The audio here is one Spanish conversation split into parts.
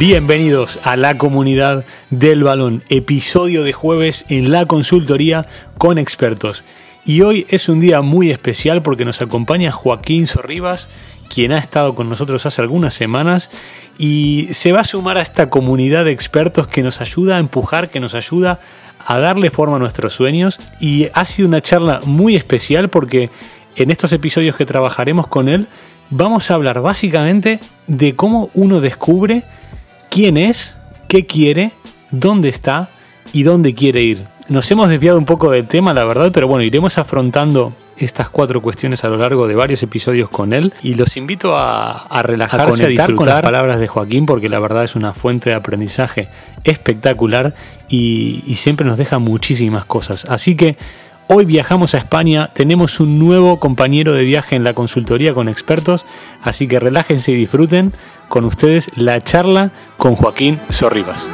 Bienvenidos a la comunidad del balón, episodio de jueves en la consultoría con expertos. Y hoy es un día muy especial porque nos acompaña Joaquín Sorribas, quien ha estado con nosotros hace algunas semanas y se va a sumar a esta comunidad de expertos que nos ayuda a empujar, que nos ayuda a darle forma a nuestros sueños. Y ha sido una charla muy especial porque en estos episodios que trabajaremos con él vamos a hablar básicamente de cómo uno descubre quién es, qué quiere, dónde está y dónde quiere ir. Nos hemos desviado un poco del tema, la verdad, pero bueno, iremos afrontando estas cuatro cuestiones a lo largo de varios episodios con él y los invito a, relajarse, a, disfrutar con las palabras de Joaquín porque la verdad es una fuente de aprendizaje espectacular y, y siempre nos deja muchísimas cosas. Así que Hoy viajamos a España, tenemos un nuevo compañero de viaje en la consultoría con expertos, así que relájense y disfruten con ustedes la charla con Joaquín Sorribas.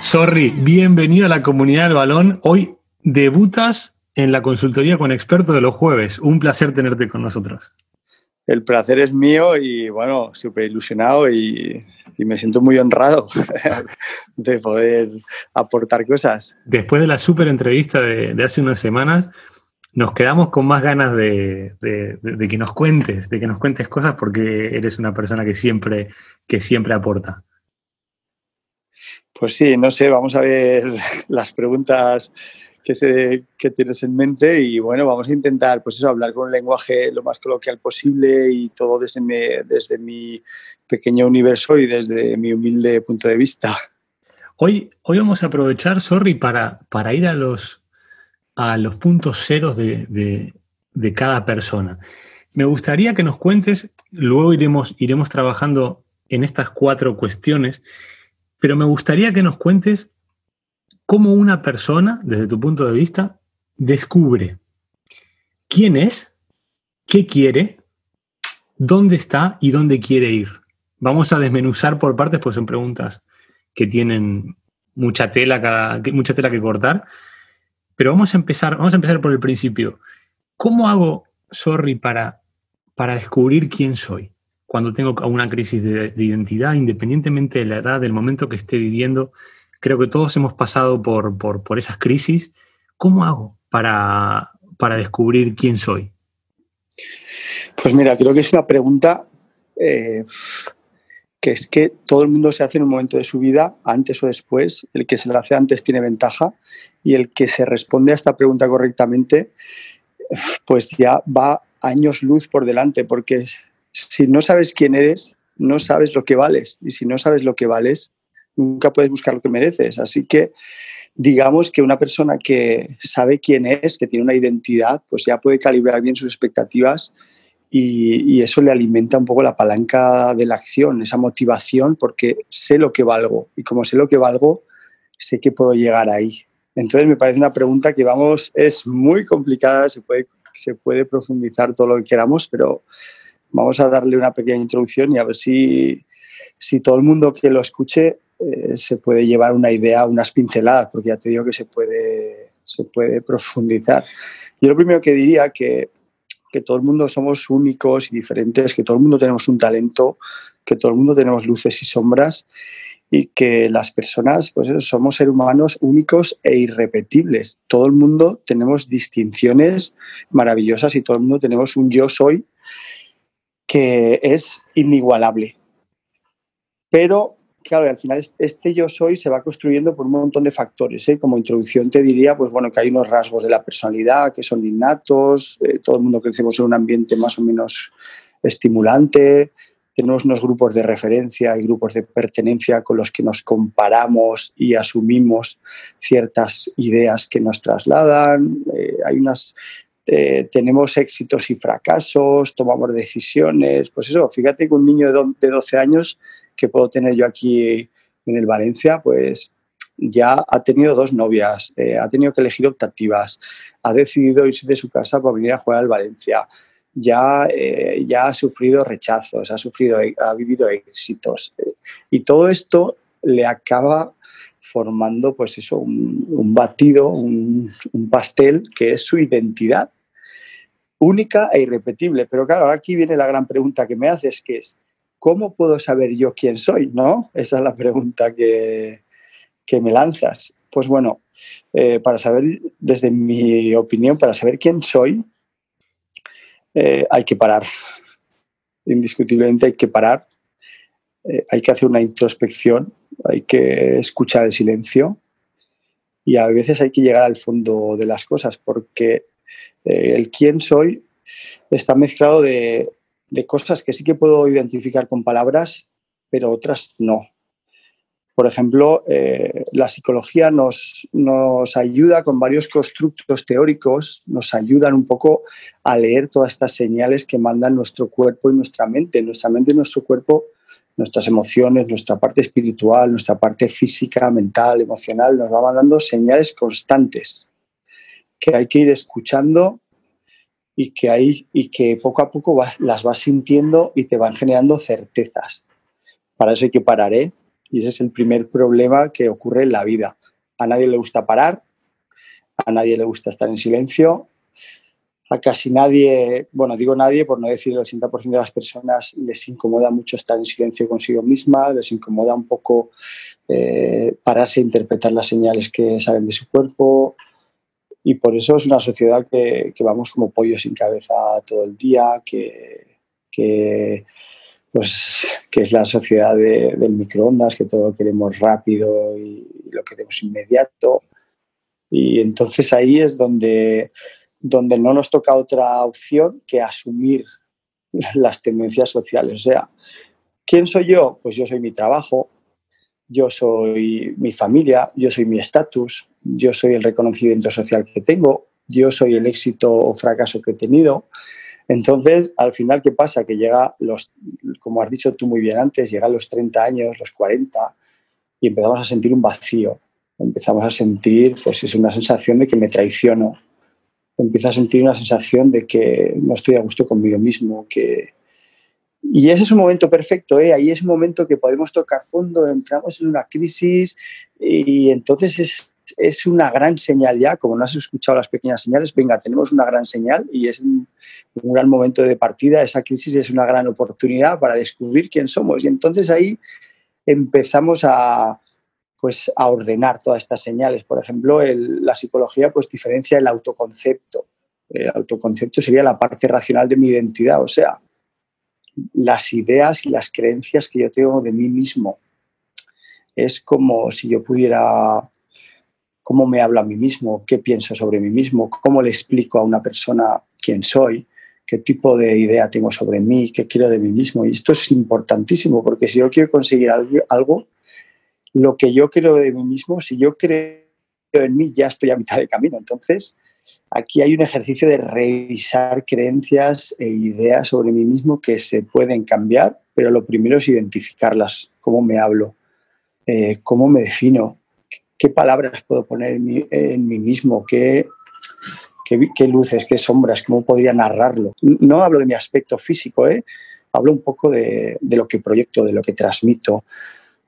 Sorry, bienvenido a la comunidad del balón. Hoy debutas en la consultoría con expertos de los jueves. Un placer tenerte con nosotros. El placer es mío y bueno, súper ilusionado y y me siento muy honrado de poder aportar cosas. Después de la súper entrevista de, hace unas semanas, nos quedamos con más ganas de, que nos cuentes, de que nos cuentes cosas porque eres una persona que siempre, que siempre aporta. Pues sí, no sé, vamos a ver las preguntas que, se, que tienes en mente y bueno, vamos a intentar pues eso, hablar con un lenguaje lo más coloquial posible y todo desde mi, desde mi pequeño universo y desde mi humilde punto de vista. Hoy, hoy vamos a aprovechar, sorry, para, para ir a los, a los puntos ceros de, de, cada persona. Me gustaría que nos cuentes, luego iremos, iremos trabajando en estas cuatro cuestiones, pero me gustaría que nos cuentes cómo una persona, desde tu punto de vista, descubre quién es, qué quiere, dónde está y dónde quiere ir. Vamos a desmenuzar por partes, pues son preguntas que tienen mucha tela, mucha tela que cortar. Pero vamos a empezar, vamos a empezar por el principio. ¿Cómo hago, sorry, para, para descubrir quién soy? Cuando tengo una crisis de, de identidad, independientemente de la edad, del momento que esté viviendo, Creo que todos hemos pasado por, por, esas crisis. ¿Cómo hago para, para, descubrir quién soy? Pues mira, creo que es una pregunta eh, que es que todo el mundo se hace en un momento de su vida, antes o después. El que se la hace antes tiene ventaja y el que se responde a esta pregunta correctamente, pues ya va años luz por delante, porque si no sabes quién eres, no sabes lo que vales. Y si no sabes lo que vales, nunca puedes buscar lo que mereces. Así que digamos que una persona que sabe quién es, que tiene una identidad, pues ya puede calibrar bien sus expectativas y, eso le alimenta un poco la palanca de la acción, esa motivación, porque sé lo que valgo y como sé lo que valgo, sé que puedo llegar ahí. Entonces me parece una pregunta que vamos, es muy complicada, se puede, se puede profundizar todo lo que queramos, pero vamos a darle una pequeña introducción y a ver si, si todo el mundo que lo escuche eh, se puede llevar una idea, unas pinceladas, porque ya te digo que se puede, se puede profundizar. Yo lo primero que diría que, que todo el mundo somos únicos y diferentes, que todo el mundo tenemos un talento, que todo el mundo tenemos luces y sombras y que las personas, pues somos seres humanos únicos e irrepetibles. Todo el mundo tenemos distinciones maravillosas y todo el mundo tenemos un yo soy que es inigualable. Pero claro, al final este yo soy se va construyendo por un montón de factores. ¿eh? Como introducción te diría, pues bueno, que hay unos rasgos de la personalidad que son innatos, eh, todo el mundo crecemos en un ambiente más o menos estimulante, tenemos unos grupos de referencia y grupos de pertenencia con los que nos comparamos y asumimos ciertas ideas que nos trasladan. Eh, hay unas tenemos éxitos y fracasos, tomamos decisiones. Pues eso, fíjate que un niño de 12 años que puedo tener yo aquí en el Valencia, pues ya ha tenido dos novias, eh, ha tenido que elegir optativas, ha decidido irse de su casa para venir a jugar al Valencia, ya, eh, ya ha sufrido rechazos, ha, sufrido, ha vivido éxitos. Eh, y todo esto le acaba formando pues eso, un, batido, un, un pastel que es su identidad única e irrepetible. Pero claro, aquí viene la gran pregunta que me haces, que es, ¿cómo puedo saber yo quién soy? ¿No? Esa es la pregunta que, que me lanzas. Pues bueno, eh, para saber, desde mi opinión, para saber quién soy, eh, hay que parar. Indiscutiblemente hay que parar. Eh, hay que hacer una introspección, hay que escuchar el silencio y a veces hay que llegar al fondo de las cosas porque el quién soy está mezclado de, de cosas que sí que puedo identificar con palabras, pero otras no. Por ejemplo, eh, la psicología nos, nos, ayuda con varios constructos teóricos, nos ayudan un poco a leer todas estas señales que mandan nuestro cuerpo y nuestra mente. Nuestra mente y nuestro cuerpo, nuestras emociones, nuestra parte espiritual, nuestra parte física, mental, emocional, nos va mandando señales constantes que hay que ir escuchando y que, hay, y que poco a poco las vas sintiendo y te van generando certezas. Para eso hay que parar, ¿eh? Y ese es el primer problema que ocurre en la vida. A nadie le gusta parar, a nadie le gusta estar en silencio, a casi nadie, bueno, digo nadie por no decir el 80% de las personas, les incomoda mucho estar en silencio consigo misma, les incomoda un poco eh, pararse a interpretar las señales que saben de su cuerpo. Y por eso es una sociedad que, vamos como pollos sin cabeza todo el día, que, que pues que es la sociedad del microondas, que todo lo queremos rápido y lo queremos inmediato. Y entonces ahí es donde, donde no nos toca otra opción que asumir las tendencias sociales. O sea, ¿quién soy yo? Pues yo soy mi trabajo, yo soy mi familia, yo soy mi estatus, yo soy el reconocimiento social que tengo, yo soy el éxito o fracaso que he tenido, entonces, al final, ¿qué pasa? Que llega los, como has dicho tú muy bien antes, llega a los 30 años, los 40, y empezamos a sentir un vacío. Empezamos a sentir, pues es una sensación de que me traiciono. Empiezo a sentir una sensación de que no estoy a gusto conmigo mismo, que... Y ese es un momento perfecto, ¿eh? ahí es un momento que podemos tocar fondo, entramos en una crisis y entonces es, es una gran señal ya, como no has escuchado las pequeñas señales, venga, tenemos una gran señal y es un, gran momento de partida, esa crisis es una gran oportunidad para descubrir quién somos y entonces ahí empezamos a, pues, a ordenar todas estas señales. Por ejemplo, la psicología pues, diferencia el autoconcepto. El autoconcepto sería la parte racional de mi identidad, o sea, las ideas y las creencias que yo tengo de mí mismo. Es como si yo pudiera cómo me hablo a mí mismo, qué pienso sobre mí mismo, cómo le explico a una persona quién soy, qué tipo de idea tengo sobre mí, qué quiero de mí mismo. Y esto es importantísimo porque si yo quiero conseguir algo, lo que yo creo de mí mismo, si yo creo en mí, ya estoy a mitad de camino. Entonces, aquí hay un ejercicio de revisar creencias e ideas sobre mí mismo que se pueden cambiar, pero lo primero es identificarlas, cómo me hablo, eh, cómo me defino, qué palabras puedo poner en mí, mismo, qué, qué, luces, qué sombras, cómo podría narrarlo. No hablo de mi aspecto físico, ¿eh? hablo un poco de, lo que proyecto, de lo que transmito,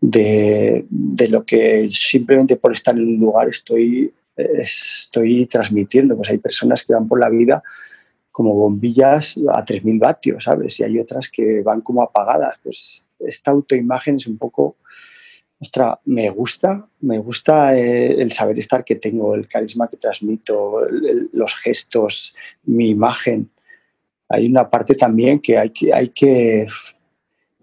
de, lo que simplemente por estar en un lugar estoy, estoy transmitiendo. Pues hay personas que van por la vida como bombillas a 3.000 vatios, ¿sabes? Y hay otras que van como apagadas. Pues esta autoimagen es un poco Ostras, me gusta, me gusta eh, el saber estar que tengo, el carisma que transmito, los gestos, mi imagen. Hay una parte también que hay que, hay que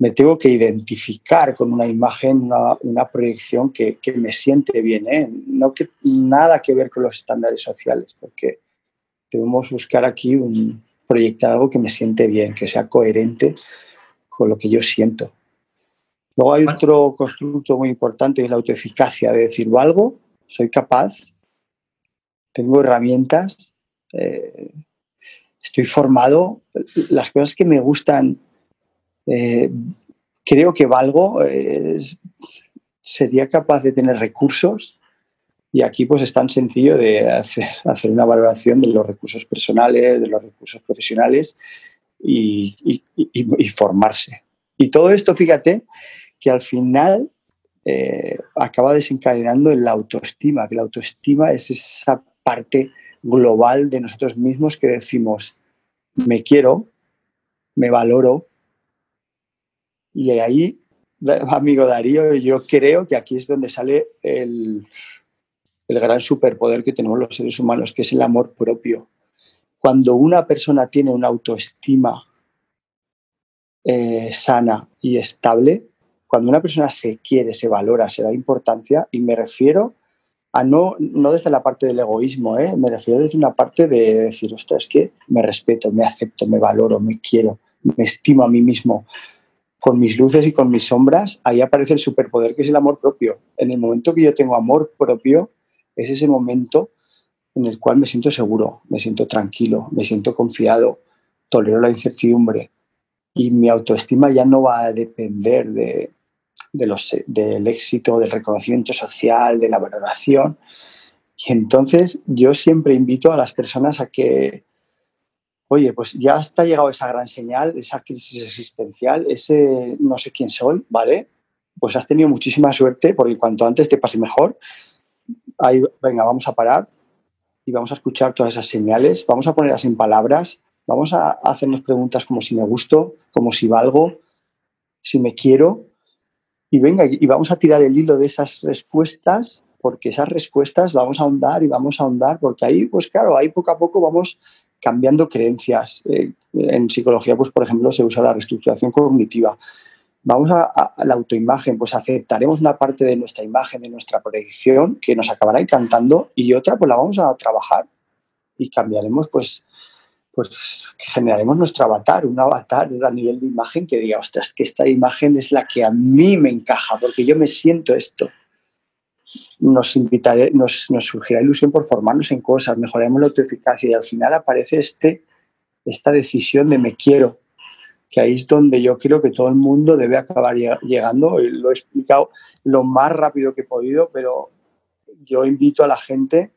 me tengo que identificar con una imagen, una, proyección que, me siente bien, ¿eh? no que nada que ver con los estándares sociales, porque debemos buscar aquí proyectar algo que me siente bien, que sea coherente con lo que yo siento. Luego hay otro constructo muy importante, es la autoeficacia, de decir, algo, soy capaz, tengo herramientas, eh, estoy formado, las cosas que me gustan, eh, creo que valgo, sería capaz de tener recursos y aquí pues es tan sencillo de hacer, hacer una valoración de los recursos personales, de los recursos profesionales y formarse. Y todo esto, fíjate, que al final eh, acaba desencadenando en la autoestima, que la autoestima es esa parte global de nosotros mismos que decimos, me quiero, me valoro. Y ahí, amigo Darío, yo creo que aquí es donde sale el, el gran superpoder que tenemos los seres humanos, que es el amor propio. Cuando una persona tiene una autoestima eh, sana y estable, cuando una persona se quiere, se valora, se da importancia, y me refiero a no, no desde la parte del egoísmo, ¿eh? me refiero desde una parte de decir, ostras, es que me respeto, me acepto, me valoro, me quiero, me estimo a mí mismo, con mis luces y con mis sombras, ahí aparece el superpoder que es el amor propio. En el momento que yo tengo amor propio, es ese momento en el cual me siento seguro, me siento tranquilo, me siento confiado, tolero la incertidumbre y mi autoestima ya no va a depender de, del éxito, del reconocimiento social, de la valoración. Y entonces yo siempre invito a las personas a que, oye, pues ya está llegado esa gran señal, esa crisis existencial, ese no sé quién soy, ¿vale? Pues has tenido muchísima suerte porque cuanto antes te pase mejor, ahí, venga, vamos a parar y vamos a escuchar todas esas señales, vamos a ponerlas en palabras, vamos a hacernos preguntas como si me gusto, como si valgo, si me quiero y venga, y vamos a tirar el hilo de esas respuestas, porque esas respuestas vamos a ahondar y vamos a ahondar, porque ahí, pues claro, ahí poco a poco vamos cambiando creencias. Eh, en psicología, pues por ejemplo, se usa la reestructuración cognitiva. Vamos a, la autoimagen, pues aceptaremos una parte de nuestra imagen, de nuestra proyección, que nos acabará encantando, y otra, pues la vamos a trabajar y cambiaremos, pues, pues generaremos nuestro avatar, un avatar a nivel de imagen que diga, ostras, que esta imagen es la que a mí me encaja, porque yo me siento esto. Nos, invitaré, nos, nos surgirá ilusión por formarnos en cosas, mejoraremos la autoeficacia y al final aparece este, esta decisión de me quiero, que ahí es donde yo creo que todo el mundo debe acabar llegando. Lo he explicado lo más rápido que he podido, pero yo invito a la gente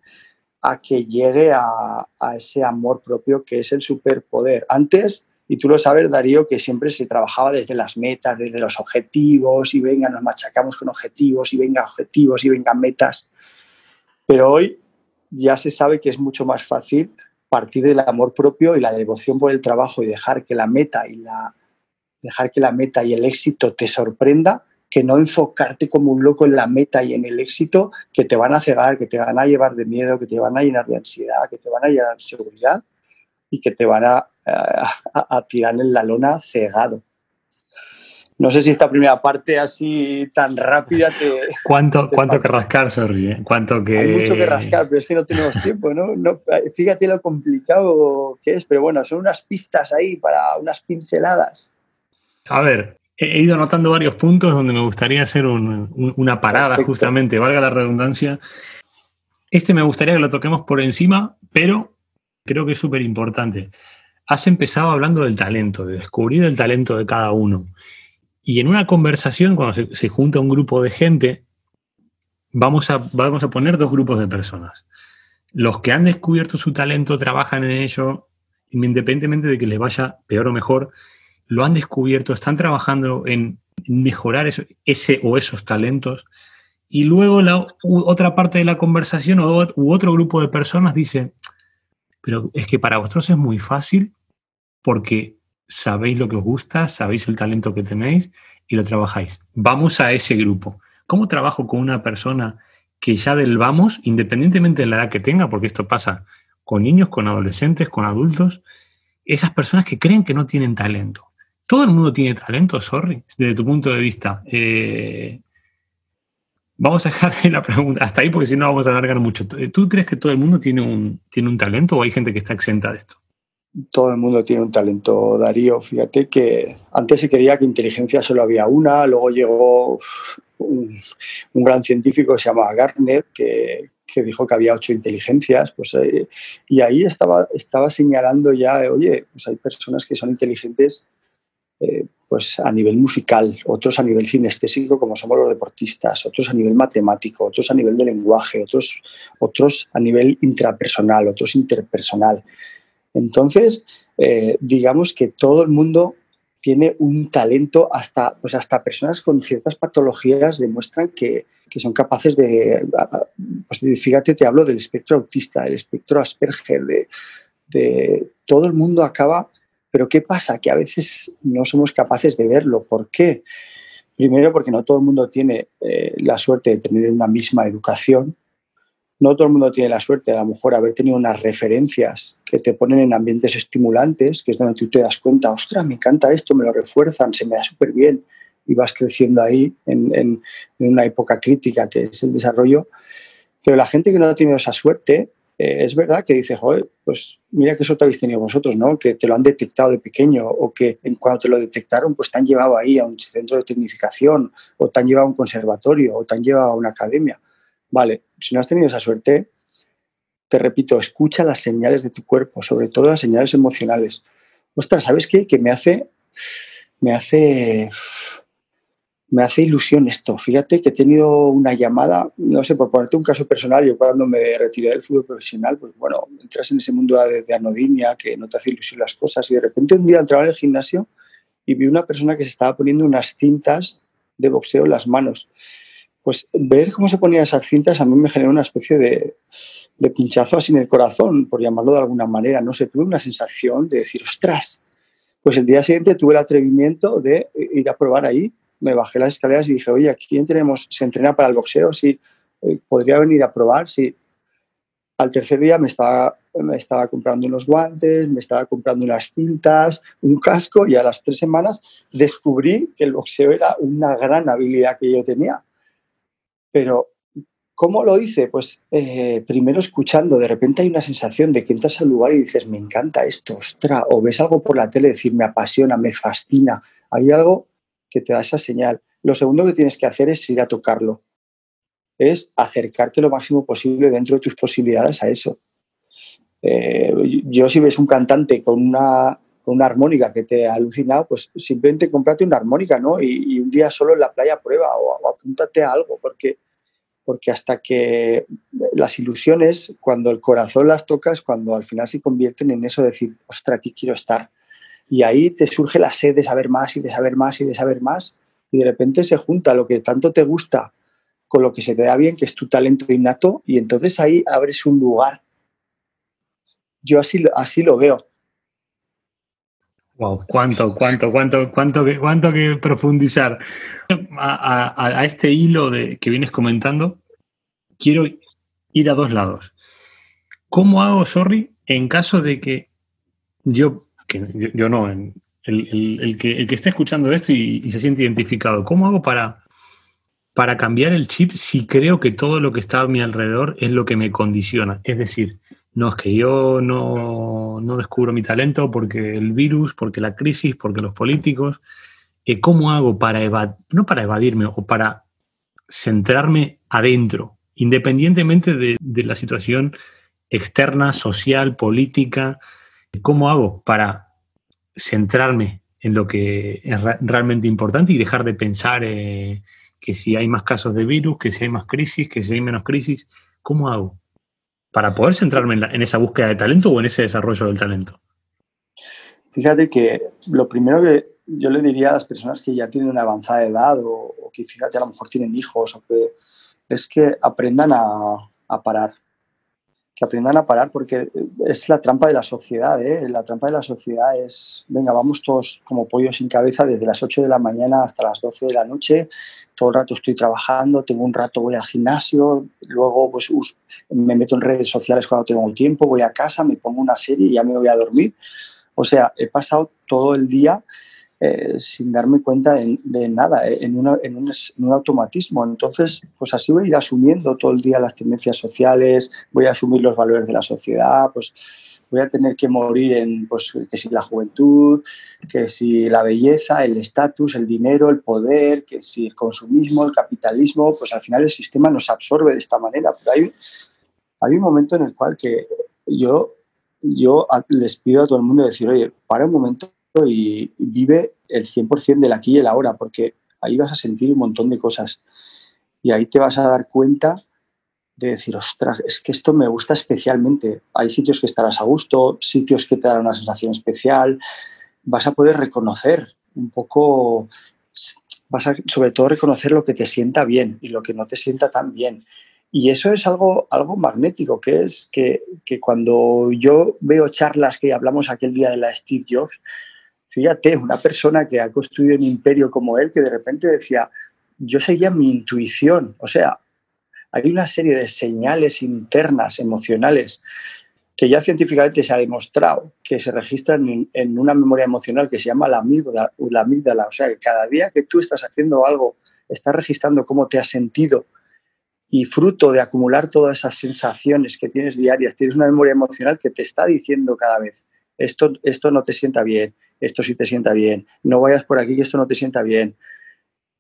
a que llegue a, ese amor propio que es el superpoder. Antes, y tú lo sabes, Darío, que siempre se trabajaba desde las metas, desde los objetivos, y venga, nos machacamos con objetivos, y venga objetivos, y venga metas. Pero hoy ya se sabe que es mucho más fácil partir del amor propio y la devoción por el trabajo y dejar que la meta y la dejar que la meta y el éxito te sorprenda que no enfocarte como un loco en la meta y en el éxito que te van a cegar, que te van a llevar de miedo, que te van a llenar de ansiedad, que te van a llenar de seguridad y que te van a, tirar en la lona cegado. No sé si esta primera parte así tan rápida te... ¿Cuánto, cuánto que rascar, sorry? Eh? ¿Cuánto que... Hay mucho que rascar, pero es que no tenemos tiempo, ¿no? no fíjate lo complicado que es, pero bueno, son unas pistas ahí para unas pinceladas. A ver, he ido anotando varios puntos donde me gustaría hacer una parada, justamente, valga la redundancia. Este me gustaría que lo toquemos por encima, pero creo que es súper importante. Has empezado hablando del talento, de descubrir el talento de cada uno. Y en una conversación, cuando se, junta un grupo de gente, vamos a, vamos a poner dos grupos de personas. Los que han descubierto su talento trabajan en ello, independientemente de que les vaya peor o mejor, lo han descubierto, están trabajando en mejorar ese o esos talentos. Y luego la otra parte de la conversación o, u otro grupo de personas dice, pero es que para vosotros es muy fácil porque sabéis lo que os gusta, sabéis el talento que tenéis y lo trabajáis. Vamos a ese grupo. ¿Cómo trabajo con una persona que ya del vamos, independientemente de la edad que tenga, porque esto pasa con niños, con adolescentes, con adultos, esas personas que creen que no tienen talento? todo el mundo tiene talento, sorry, desde tu punto de vista. Eh, vamos a dejar la pregunta hasta ahí porque si no vamos a alargar mucho. ¿Tú crees que todo el mundo tiene un, tiene un talento o hay gente que está exenta de esto? Todo el mundo tiene un talento, Darío. Fíjate que antes se creía que inteligencia solo había una, luego llegó un, gran científico que se llamaba Gartner, que, dijo que había ocho inteligencias, pues, eh, y ahí estaba, estaba señalando ya, oye, pues hay personas que son inteligentes eh, pues a nivel musical, otros a nivel cinestésico como somos los deportistas, otros a nivel matemático, otros a nivel de lenguaje, otros, otros a nivel intrapersonal, otros interpersonal. Entonces, eh, digamos que todo el mundo tiene un talento, hasta, pues hasta personas con ciertas patologías demuestran que, que son capaces de, pues fíjate, te hablo del espectro autista, del espectro Asperger, de, de todo el mundo acaba, pero ¿qué pasa? Que a veces no somos capaces de verlo. ¿Por qué? Primero porque no todo el mundo tiene eh, la suerte de tener una misma educación, no todo el mundo tiene la suerte de a lo mejor haber tenido unas referencias que te ponen en ambientes estimulantes, que es donde tú te das cuenta, ostras, me encanta esto, me lo refuerzan, se me da súper bien y vas creciendo ahí en, una época crítica que es el desarrollo. Pero la gente que no ha tenido esa suerte, eh, es verdad que dice, joder, pues mira qué suerte habéis tenido vosotros, ¿no? Que te lo han detectado de pequeño o que en cuanto te lo detectaron, pues te han llevado ahí a un centro de tecnificación o te han llevado a un conservatorio o te han llevado a una academia. Vale, si no has tenido esa suerte, te repito, escucha las señales de tu cuerpo, sobre todo las señales emocionales. Ostras, ¿sabes qué? Que me hace, me hace, me hace ilusión esto. Fíjate que he tenido una llamada, no sé, por ponerte un caso personal, yo cuando me retiré del fútbol profesional, pues bueno, entras en ese mundo de, de anodinia, que no te hace ilusión las cosas, y de repente un día entraba en el gimnasio y vi una persona que se estaba poniendo unas cintas de boxeo en las manos pues ver cómo se ponían esas cintas a mí me generó una especie de, pinchazo así en el corazón, por llamarlo de alguna manera. No sé, tuve una sensación de decir, ostras. Pues el día siguiente tuve el atrevimiento de ir a probar ahí. Me bajé las escaleras y dije, oye, aquí tenemos, se entrena para el boxeo, sí, eh, podría venir a probar, sí. Al tercer día me estaba, me estaba comprando unos guantes, me estaba comprando unas cintas, un casco y a las tres semanas descubrí que el boxeo era una gran habilidad que yo tenía pero, ¿cómo lo hice? Pues eh, primero escuchando, de repente hay una sensación de que entras al lugar y dices, me encanta esto, ostra, o ves algo por la tele, decir, me apasiona, me fascina. Hay algo que te da esa señal. Lo segundo que tienes que hacer es ir a tocarlo. Es acercarte lo máximo posible dentro de tus posibilidades a eso. Eh, yo si ves un cantante con una, una armónica que te ha alucinado, pues simplemente cómprate una armónica, ¿no? Y, un día solo en la playa prueba o, apúntate a algo, porque porque hasta que las ilusiones, cuando el corazón las tocas, cuando al final se convierten en eso de decir, ostra, aquí quiero estar. Y ahí te surge la sed de saber más y de saber más y de saber más. Y de repente se junta lo que tanto te gusta con lo que se te da bien, que es tu talento innato, y entonces ahí abres un lugar. Yo así, así lo veo. Wow, cuánto, cuánto, cuánto, cuánto que, cuánto que profundizar. A, este hilo de, que vienes comentando, quiero ir a dos lados. ¿Cómo hago, sorry, en caso de que yo, que yo, no, el, el, que, el que esté escuchando esto y, se siente identificado, ¿cómo hago para, para cambiar el chip si creo que todo lo que está a mi alrededor es lo que me condiciona? Es decir, no, es que yo no, descubro mi talento porque el virus, porque la crisis, porque los políticos. Eh, ¿Cómo hago para evadir, no para evadirme o para centrarme adentro, independientemente de, la situación externa, social, política? ¿Cómo hago para centrarme en lo que es realmente importante y dejar de pensar eh, que si hay más casos de virus, que si hay más crisis, que si hay menos crisis? ¿Cómo hago? para poder centrarme en, esa búsqueda de talento o en ese desarrollo del talento? Fíjate que lo primero que yo le diría a las personas que ya tienen una avanzada edad o, que fíjate a lo mejor tienen hijos es que aprendan a, parar que aprendan a parar porque es la trampa de la sociedad ¿eh? la trampa de la sociedad es venga vamos todos como pollos sin cabeza desde las 8 de la mañana hasta las 12 de la noche todo el rato estoy trabajando, tengo un rato voy al gimnasio, luego pues me meto en redes sociales cuando tengo un tiempo, voy a casa, me pongo una serie y ya me voy a dormir. O sea, he pasado todo el día eh, sin darme cuenta de, nada, eh, en, en, un, automatismo. Entonces, pues así voy a ir asumiendo todo el día las tendencias sociales, voy a asumir los valores de la sociedad, pues voy a tener que morir en, pues, que si la juventud, que si la belleza, el estatus, el dinero, el poder, que si el consumismo, el capitalismo, pues al final el sistema nos absorbe de esta manera. Pero hay, hay un momento en el cual que yo, yo les pido a todo el mundo decir, oye, para un momento y vive el 100% del aquí y el ahora, porque ahí vas a sentir un montón de cosas. Y ahí te vas a dar cuenta de decir, ostras, es que esto me gusta especialmente. Hay sitios que estarás a gusto, sitios que te dan una sensación especial. Vas a poder reconocer un poco, vas a sobre todo reconocer lo que te sienta bien y lo que no te sienta tan bien. Y eso es algo, algo magnético, que es que, que, cuando yo veo charlas que hablamos aquel día de la Steve Jobs, fíjate, una persona que ha construido un imperio como él, que de repente decía, yo seguía mi intuición, o sea, hay una serie de señales internas, emocionales, que ya científicamente se ha demostrado que se registran en, una memoria emocional que se llama la amígdala, la amígdala. O sea, que cada día que tú estás haciendo algo, estás registrando cómo te has sentido y fruto de acumular todas esas sensaciones que tienes diarias, tienes una memoria emocional que te está diciendo cada vez, esto, esto no te sienta bien, esto sí te sienta bien, no vayas por aquí que esto no te sienta bien.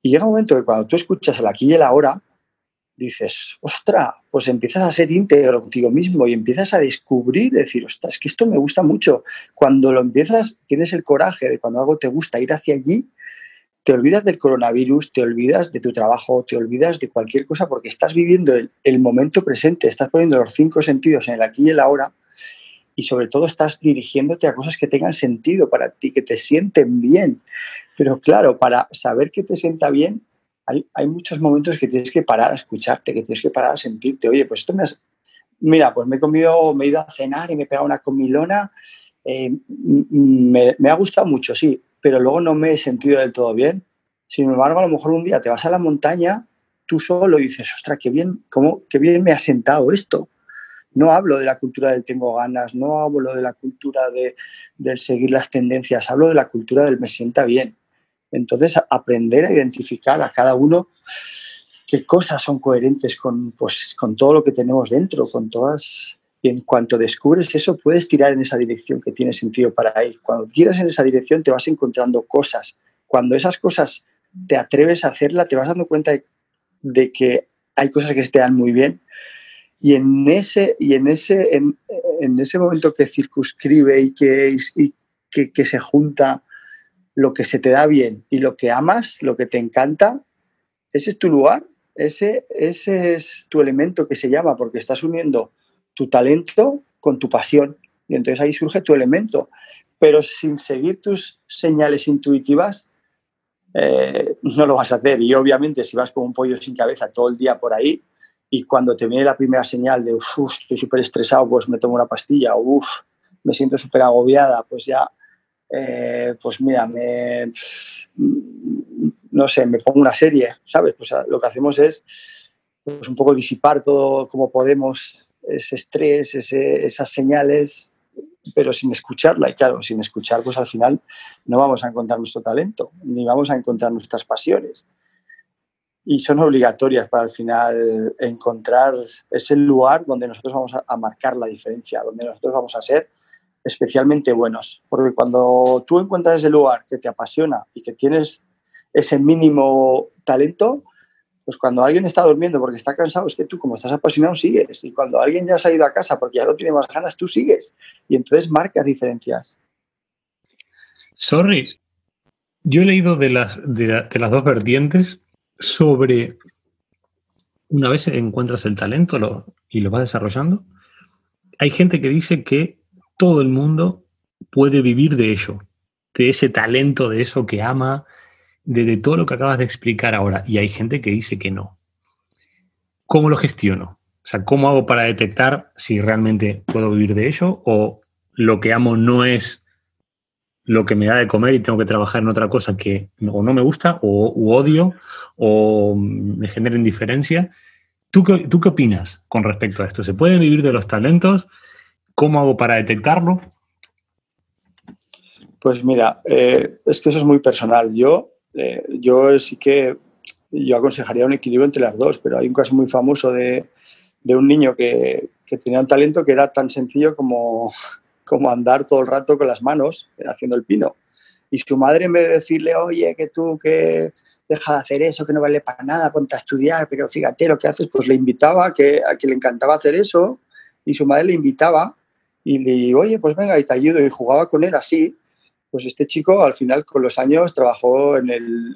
Y llega un momento que cuando tú escuchas el aquí y el ahora, dices, ostra, pues empiezas a ser íntegro contigo mismo y empiezas a descubrir, decir, ostras, es que esto me gusta mucho. Cuando lo empiezas, tienes el coraje de cuando algo te gusta ir hacia allí, te olvidas del coronavirus, te olvidas de tu trabajo, te olvidas de cualquier cosa porque estás viviendo el, momento presente, estás poniendo los cinco sentidos en el aquí y el ahora y sobre todo estás dirigiéndote a cosas que tengan sentido para ti, que te sienten bien. Pero claro, para saber que te sienta bien, hay, muchos momentos que tienes que parar a escucharte, que tienes que parar a sentirte. Oye, pues esto me has... Mira, pues me he comido, me he ido a cenar y me he pegado una comilona. Eh, me, me ha gustado mucho, sí, pero luego no me he sentido del todo bien. Sin embargo, a lo mejor un día te vas a la montaña, tú solo y dices, ostras, qué bien, cómo, qué bien me ha sentado esto. No hablo de la cultura del tengo ganas, no hablo de la cultura de, del seguir las tendencias, hablo de la cultura del me sienta bien. Entonces, aprender a identificar a cada uno qué cosas son coherentes con, pues, con todo lo que tenemos dentro, con todas y en cuanto descubres eso, puedes tirar en esa dirección que tiene sentido para ir. Cuando tiras en esa dirección, te vas encontrando cosas. Cuando esas cosas te atreves a hacerla, te vas dando cuenta de, que hay cosas que te dan muy bien. Y en ese, y en ese, en, ese momento que circunscribe y, que, que, que se junta lo que se te da bien y lo que amas, lo que te encanta, ese es tu lugar, ese, ese es tu elemento que se llama, porque estás uniendo tu talento con tu pasión. Y entonces ahí surge tu elemento. Pero sin seguir tus señales intuitivas, eh, no lo vas a hacer. Y obviamente si vas con un pollo sin cabeza todo el día por ahí y cuando te viene la primera señal de, uff, estoy súper estresado, pues me tomo una pastilla, uff, me siento súper agobiada, pues ya, eh, pues mira, me, no sé, me pongo una serie, ¿sabes? Pues lo que hacemos es pues, un poco disipar todo como podemos ese estrés, esas señales, pero sin escucharla. Y claro, sin escuchar, pues al final no vamos a encontrar nuestro talento, ni vamos a encontrar nuestras pasiones. Y son obligatorias para al final encontrar ese lugar donde nosotros vamos a, marcar la diferencia, donde nosotros vamos a ser especialmente buenos. Porque cuando tú encuentras ese lugar que te apasiona y que tienes ese mínimo talento, pues cuando alguien está durmiendo porque está cansado, es que tú como estás apasionado sigues. Y cuando alguien ya se ha ido a casa porque ya no tiene más ganas, tú sigues. Y entonces marcas diferencias. Sorry, yo he leído de las, de, las dos vertientes sobre una vez encuentras el talento y lo vas desarrollando, hay gente que dice que todo el mundo puede vivir de ello, de ese talento, de eso que ama, de, todo lo que acabas de explicar ahora y hay gente que dice que no. ¿Cómo lo gestiono? O sea, ¿cómo hago para detectar si realmente puedo vivir de ello o lo que amo no es lo que me da de comer y tengo que trabajar en otra cosa que o no me gusta o odio o me genera indiferencia? ¿Tú qué, ¿Tú qué opinas con respecto a esto? ¿Se puede vivir de los talentos? ¿Cómo hago para detectarlo? Pues mira, eh, es que eso es muy personal. Yo eh, yo sí que yo aconsejaría un equilibrio entre las dos, pero hay un caso muy famoso de, de un niño que, que, tenía un talento que era tan sencillo como, como andar todo el rato con las manos eh, haciendo el pino. Y su madre, en vez de decirle, oye, que tú que deja de hacer eso, que no vale para nada, ponte a estudiar, pero fíjate lo que haces, pues le invitaba a que, a que le encantaba hacer eso y su madre le invitaba y le oye, pues venga y te ayudo y jugaba con él así pues este chico al final con los años trabajó en el,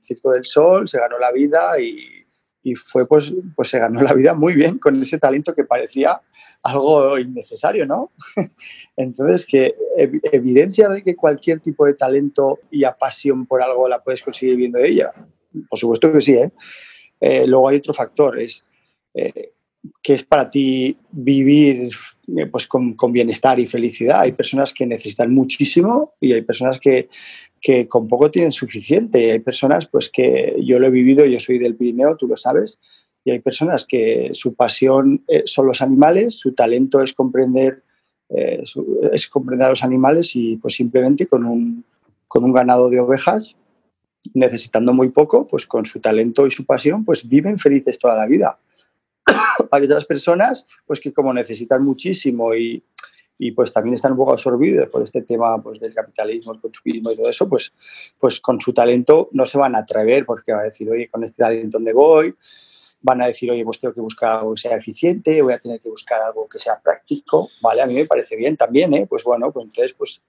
Circo del Sol, se ganó la vida y, fue pues, pues se ganó la vida muy bien con ese talento que parecía algo innecesario, ¿no? Entonces, que evidencia de que cualquier tipo de talento y pasión por algo la puedes conseguir viendo de ella. Por supuesto que sí, ¿eh? eh luego hay otro factor, es eh, qué es para ti vivir eh, pues, con, bienestar y felicidad. Hay personas que necesitan muchísimo y hay personas que, que con poco tienen suficiente. Hay personas pues, que yo lo he vivido, yo soy del Pirineo, tú lo sabes, y hay personas que su pasión eh, son los animales, su talento es comprender, eh, es comprender a los animales y pues simplemente con un, con un ganado de ovejas, necesitando muy poco, pues con su talento y su pasión, pues viven felices toda la vida. hay otras personas pues que como necesitan muchísimo y, y pues también están un poco absorbidos por este tema pues, del capitalismo, el consumismo y todo eso, pues, pues con su talento no se van a atrever porque va a decir, oye, con este talento dónde voy, van a decir, oye, pues tengo que buscar algo que sea eficiente, voy a tener que buscar algo que sea práctico, ¿vale? A mí me parece bien también, ¿eh? Pues bueno, pues entonces pues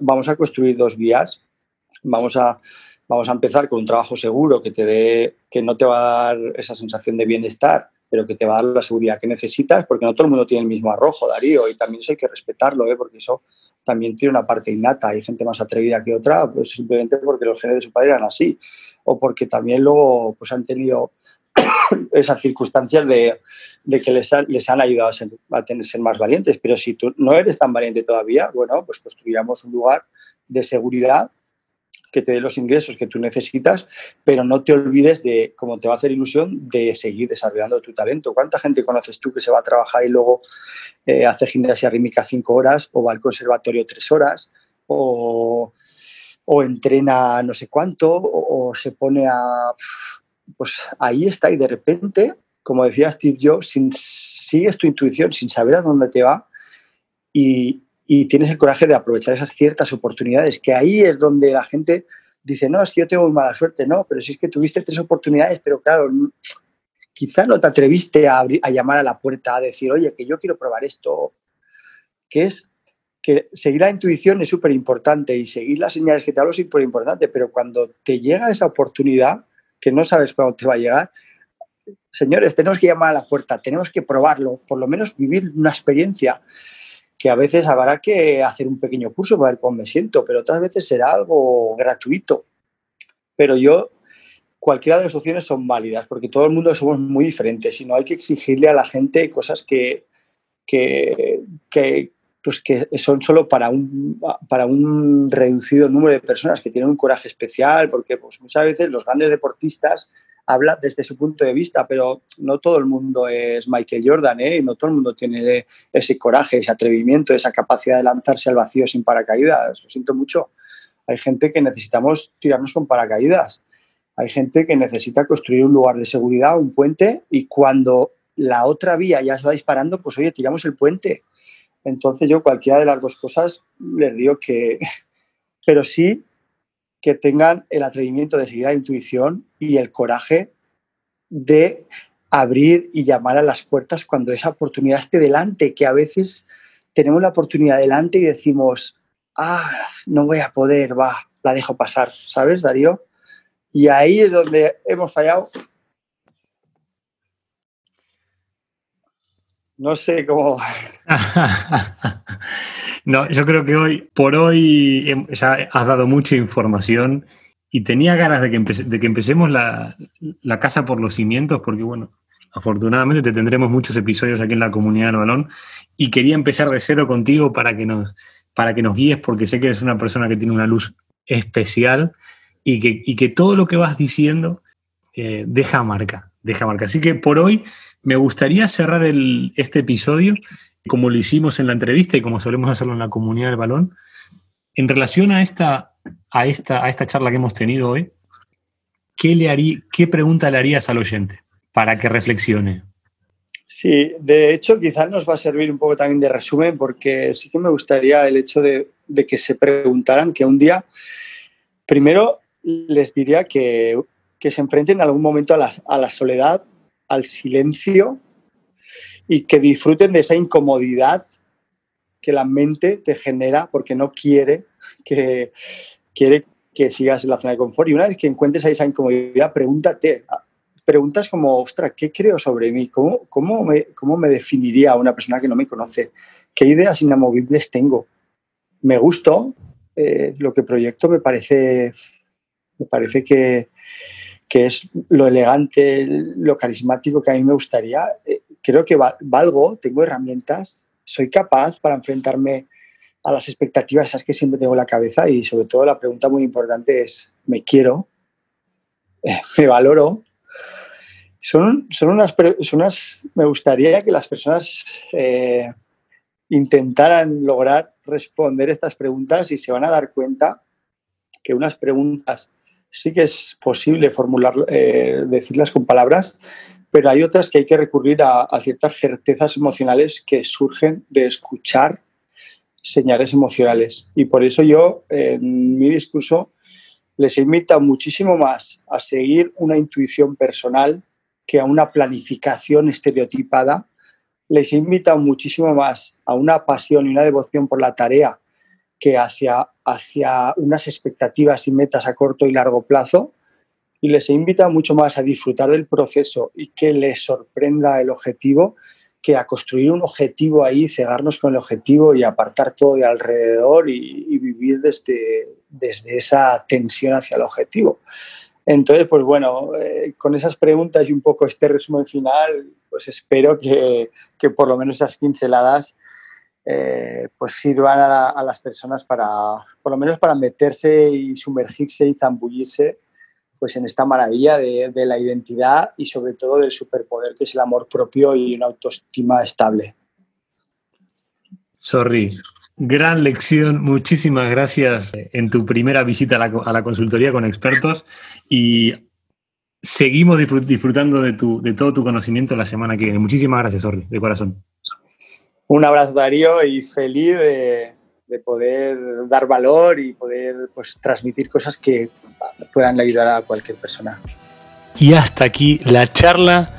vamos a construir dos vías, vamos a, vamos a empezar con un trabajo seguro que, te dé, que no te va a dar esa sensación de bienestar, pero que te va a dar la seguridad que necesitas, porque no todo el mundo tiene el mismo arrojo, Darío, y también eso hay que respetarlo, ¿eh? porque eso también tiene una parte innata. Hay gente más atrevida que otra, pues simplemente porque los genes de su padre eran así, o porque también luego pues, han tenido esas circunstancias de, que les, les, han ayudado a tener, ser más valientes. Pero si tú no eres tan valiente todavía, bueno, pues construyamos un lugar de seguridad que te dé los ingresos que tú necesitas, pero no te olvides de, como te va a hacer ilusión, de seguir desarrollando tu talento. ¿Cuánta gente conoces tú que se va a trabajar y luego eh, hace gimnasia rítmica cinco horas o va al conservatorio tres horas o, o entrena no sé cuánto o se pone a pues ahí está y de repente, como decía Steve Jobs, sigues tu intuición sin saber a dónde te va y, tienes el coraje de aprovechar esas ciertas oportunidades, que ahí es donde la gente dice, no, es que yo tengo mala suerte, no, pero si es que tuviste tres oportunidades, pero claro, quizá no te atreviste a, a llamar a la puerta, a decir, oye, que yo quiero probar esto, que es que seguir la intuición es súper importante y seguir las señales que te hablo es súper importante, pero cuando te llega esa oportunidad, que no sabes cuándo te va a llegar, señores, tenemos que llamar a la puerta, tenemos que probarlo, por lo menos vivir una experiencia que a veces habrá que hacer un pequeño curso para ver cómo me siento, pero otras veces será algo gratuito. Pero yo, cualquiera de las opciones son válidas, porque todo el mundo somos muy diferentes y no hay que exigirle a la gente cosas que, que, que, pues que son solo para un, para un reducido número de personas que tienen un coraje especial, porque pues, muchas veces los grandes deportistas hablan desde su punto de vista, pero no todo el mundo es Michael Jordan, ¿eh? no todo el mundo tiene ese coraje, ese atrevimiento, esa capacidad de lanzarse al vacío sin paracaídas. Lo siento mucho. Hay gente que necesitamos tirarnos con paracaídas. Hay gente que necesita construir un lugar de seguridad, un puente, y cuando la otra vía ya se va disparando, pues oye, tiramos el puente entonces yo cualquiera de las dos cosas les digo que, pero sí que tengan el atrevimiento de seguir la intuición y el coraje de abrir y llamar a las puertas cuando esa oportunidad esté delante, que a veces tenemos la oportunidad delante y decimos, ah, no voy a poder, va, la dejo pasar, ¿sabes, Darío? Y ahí es donde hemos fallado No sé cómo. no, yo creo que hoy, por hoy, ya has dado mucha información y tenía ganas de que, de que empecemos la, casa por los cimientos, porque, bueno, afortunadamente te tendremos muchos episodios aquí en la comunidad del balón y quería empezar de cero contigo para que nos, para que nos guíes, porque sé que eres una persona que tiene una luz especial y que, que todo lo que vas diciendo eh, deja marca, deja marca. Así que por hoy me gustaría cerrar este episodio, como lo hicimos en la entrevista y como solemos hacerlo en la comunidad del balón, en relación a esta, a esta, a esta charla que hemos tenido hoy, ¿qué, le haría, ¿qué pregunta le harías al oyente para que reflexione? Sí, de hecho quizás nos va a servir un poco también de resumen porque sí que me gustaría el hecho de, que se preguntaran que un día, primero les diría que, se enfrenten en algún momento a la soledad al silencio y que disfruten de esa incomodidad que la mente te genera porque no quiere que, quiere que sigas en la zona de confort. Y una vez que encuentres esa incomodidad, pregúntate, preguntas como, ostras, ¿qué creo sobre mí? ¿Cómo, cómo, me, cómo me definiría una persona que no me conoce? ¿Qué ideas inamovibles tengo? ¿Me gustó? Eh, lo que proyecto me parece, me parece que, que es lo elegante, lo carismático que a mí me gustaría. Eh, creo que valgo, tengo herramientas, soy capaz para enfrentarme a las expectativas esas que siempre tengo en la cabeza y sobre todo la pregunta muy importante es, ¿me quiero? Eh, ¿Me valoro? Son, son, unas, son me gustaría que las personas eh, intentaran lograr responder estas preguntas y se van a dar cuenta que unas preguntas sí que es posible formular, eh, decirlas con palabras, pero hay otras que hay que recurrir a, ciertas certezas emocionales que surgen de escuchar señales emocionales. Y por eso yo en mi discurso les invito muchísimo más a seguir una intuición personal que a una planificación estereotipada. Les invito muchísimo más a una pasión y una devoción por la tarea que hacia, hacia unas expectativas y metas a corto y largo plazo y les invita mucho más a disfrutar del proceso y que les sorprenda el objetivo que a construir un objetivo ahí, cegarnos con el objetivo y apartar todo de alrededor y, vivir desde, desde esa tensión hacia el objetivo. Entonces, pues bueno, eh, con esas preguntas y un poco este resumen final, pues espero que, que por lo menos esas pinceladas eh, pues sirvan a, las personas para, por lo menos para meterse y sumergirse y zambullirse pues en esta maravilla de, la identidad y sobre todo del superpoder que es el amor propio y una autoestima estable. Sorry, gran lección, muchísimas gracias en tu primera visita a la, consultoría con expertos y seguimos disfrutando de, de todo tu conocimiento la semana que viene. Muchísimas gracias, Sorry, de corazón. Un abrazo Darío y feliz de, poder dar valor y poder pues, transmitir cosas que puedan ayudar a cualquier persona. Y hasta aquí la charla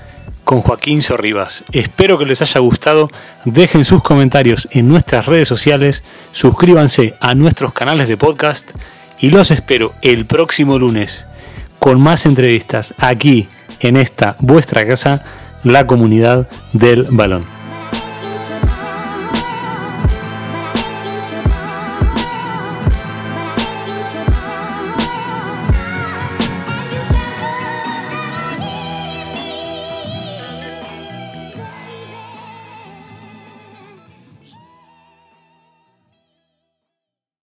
con Joaquín Sorribas. Espero que les haya gustado. Dejen sus comentarios en nuestras redes sociales, suscríbanse a nuestros canales de podcast y los espero el próximo lunes con más entrevistas aquí en esta vuestra casa, la comunidad del balón.